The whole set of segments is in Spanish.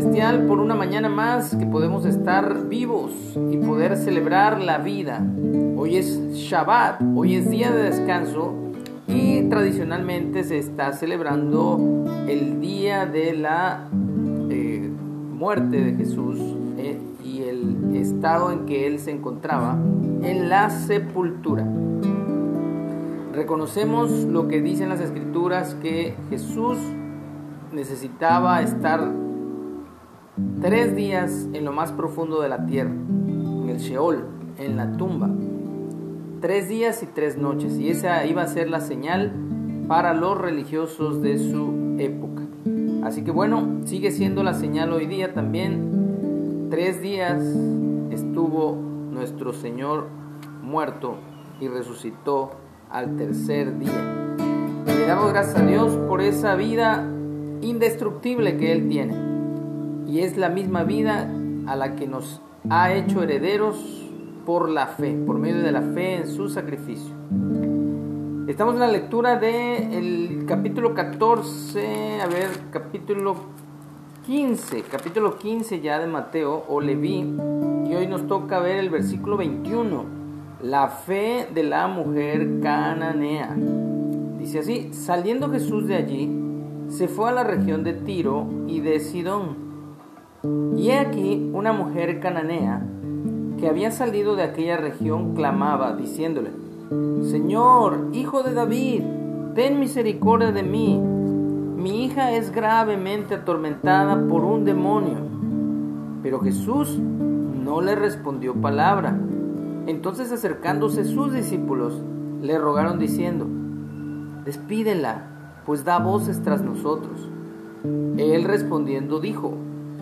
Por una mañana más que podemos estar vivos y poder celebrar la vida. Hoy es Shabbat, hoy es día de descanso y tradicionalmente se está celebrando el día de la eh, muerte de Jesús eh, y el estado en que él se encontraba en la sepultura. Reconocemos lo que dicen las escrituras que Jesús necesitaba estar tres días en lo más profundo de la tierra, en el Sheol, en la tumba. Tres días y tres noches. Y esa iba a ser la señal para los religiosos de su época. Así que bueno, sigue siendo la señal hoy día también. Tres días estuvo nuestro Señor muerto y resucitó al tercer día. Le damos gracias a Dios por esa vida indestructible que Él tiene. Y es la misma vida a la que nos ha hecho herederos por la fe, por medio de la fe en su sacrificio. Estamos en la lectura del capítulo 14, a ver, capítulo 15, capítulo 15 ya de Mateo o Leví, y hoy nos toca ver el versículo 21, la fe de la mujer cananea. Dice así, saliendo Jesús de allí, se fue a la región de Tiro y de Sidón. Y he aquí una mujer cananea que había salido de aquella región clamaba, diciéndole, Señor, hijo de David, ten misericordia de mí. Mi hija es gravemente atormentada por un demonio. Pero Jesús no le respondió palabra. Entonces acercándose sus discípulos, le rogaron diciendo, Despídela pues da voces tras nosotros. Él respondiendo dijo,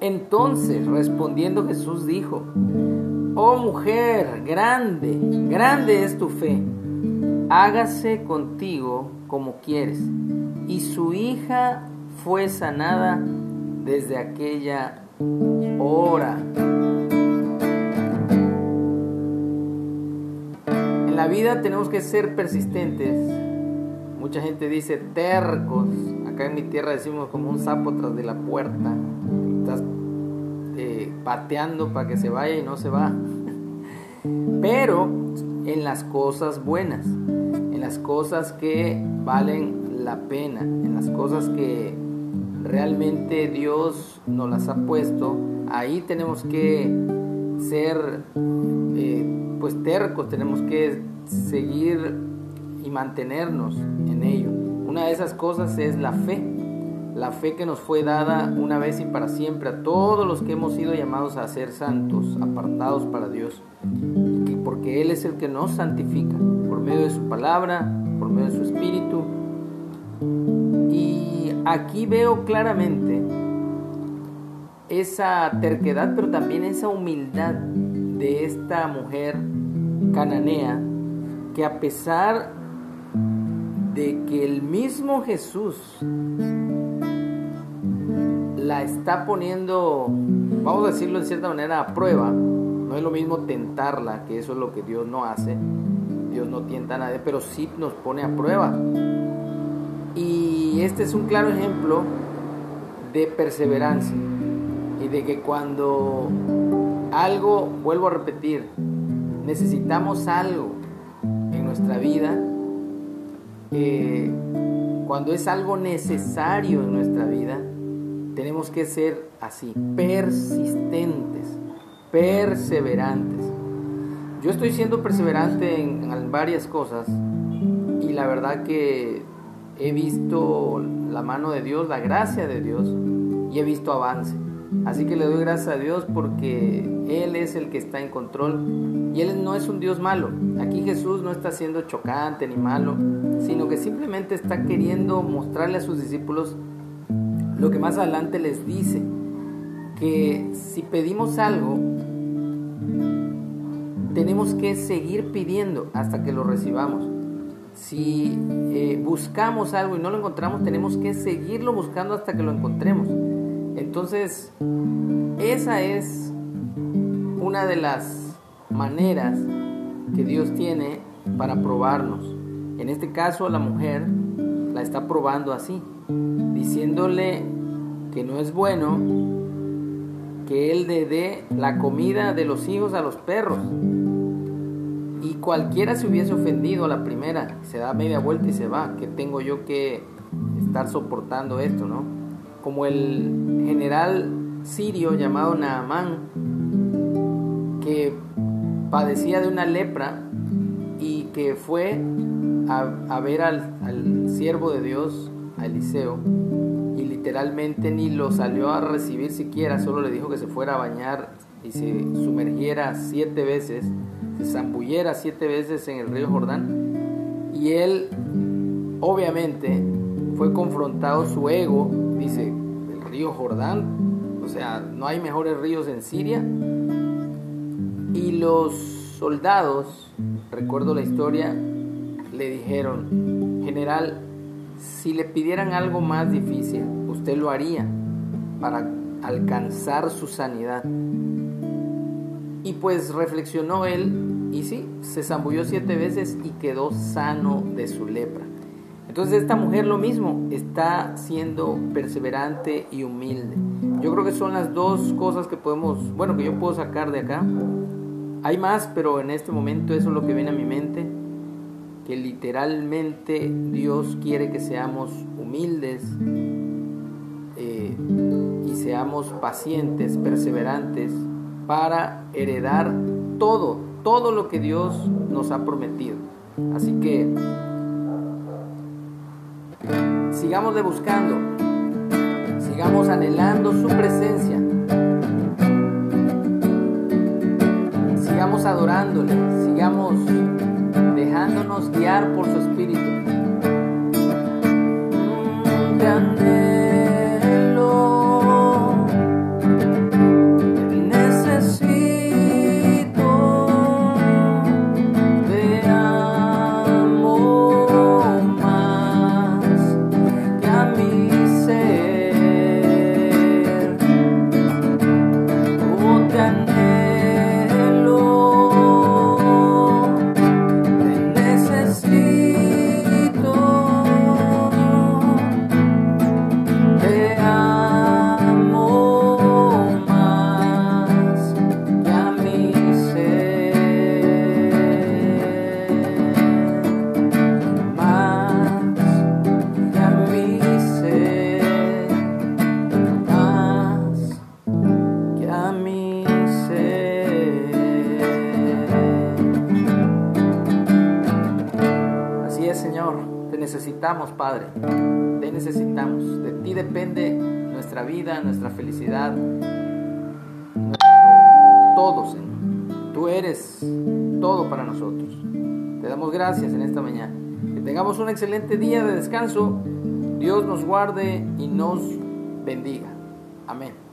Entonces respondiendo Jesús dijo, Oh mujer, grande, grande es tu fe, hágase contigo como quieres. Y su hija fue sanada desde aquella hora. En la vida tenemos que ser persistentes Mucha gente dice tercos. Acá en mi tierra decimos como un sapo tras de la puerta. Estás eh, pateando para que se vaya y no se va. Pero en las cosas buenas, en las cosas que valen la pena, en las cosas que realmente Dios nos las ha puesto, ahí tenemos que ser eh, pues tercos, tenemos que seguir y mantenernos en ello. Una de esas cosas es la fe, la fe que nos fue dada una vez y para siempre a todos los que hemos sido llamados a ser santos, apartados para Dios, porque Él es el que nos santifica por medio de su palabra, por medio de su espíritu. Y aquí veo claramente esa terquedad, pero también esa humildad de esta mujer cananea que a pesar de que el mismo Jesús la está poniendo, vamos a decirlo de cierta manera, a prueba. No es lo mismo tentarla, que eso es lo que Dios no hace. Dios no tienta a nadie, pero sí nos pone a prueba. Y este es un claro ejemplo de perseverancia y de que cuando algo, vuelvo a repetir, necesitamos algo en nuestra vida, cuando es algo necesario en nuestra vida, tenemos que ser así, persistentes, perseverantes. Yo estoy siendo perseverante en, varias cosas y la verdad que he visto la mano de Dios, la gracia de Dios y he visto avance. Así que le doy gracias a Dios porque Él es el que está en control y Él no es un Dios malo. Aquí Jesús no está siendo chocante ni malo, sino que simplemente está queriendo mostrarle a sus discípulos lo que más adelante les dice, que si pedimos algo, tenemos que seguir pidiendo hasta que lo recibamos. Si eh, buscamos algo y no lo encontramos, tenemos que seguirlo buscando hasta que lo encontremos. Entonces, esa es una de las maneras que Dios tiene para probarnos. En este caso, la mujer la está probando así, diciéndole que no es bueno que él le dé la comida de los hijos a los perros. Y cualquiera se hubiese ofendido a la primera, se da media vuelta y se va. que tengo yo que estar soportando esto, no? Como el general sirio llamado Naamán, que padecía de una lepra y que fue a, ver al, al siervo de Dios, a Eliseo, y literalmente ni lo salió a recibir siquiera, solo le dijo que se fuera a bañar y se sumergiera siete veces, se zambulliera siete veces en el río Jordán. Y él, obviamente, fue confrontado su ego, dice, el río Jordán, o sea, no hay mejores ríos en Siria. Y los soldados, recuerdo la historia, le dijeron, general, si le pidieran algo más difícil, usted lo haría para alcanzar su sanidad. Y pues reflexionó él y sí, se zambulló siete veces y quedó sano de su lepra. Entonces esta mujer lo mismo, está siendo perseverante y humilde. Yo creo que son las dos cosas que podemos, bueno, que yo puedo sacar de acá. Hay más, pero en este momento eso es lo que viene a mi mente que literalmente Dios quiere que seamos humildes eh, y seamos pacientes, perseverantes para heredar todo, todo lo que Dios nos ha prometido. Así que sigamos buscando, sigamos anhelando su presencia, sigamos adorándole, sigamos dejándonos guiar por su espíritu. Padre. Te necesitamos. De ti depende nuestra vida, nuestra felicidad. Todo, Señor. Tú eres todo para nosotros. Te damos gracias en esta mañana. Que tengamos un excelente día de descanso. Dios nos guarde y nos bendiga. Amén.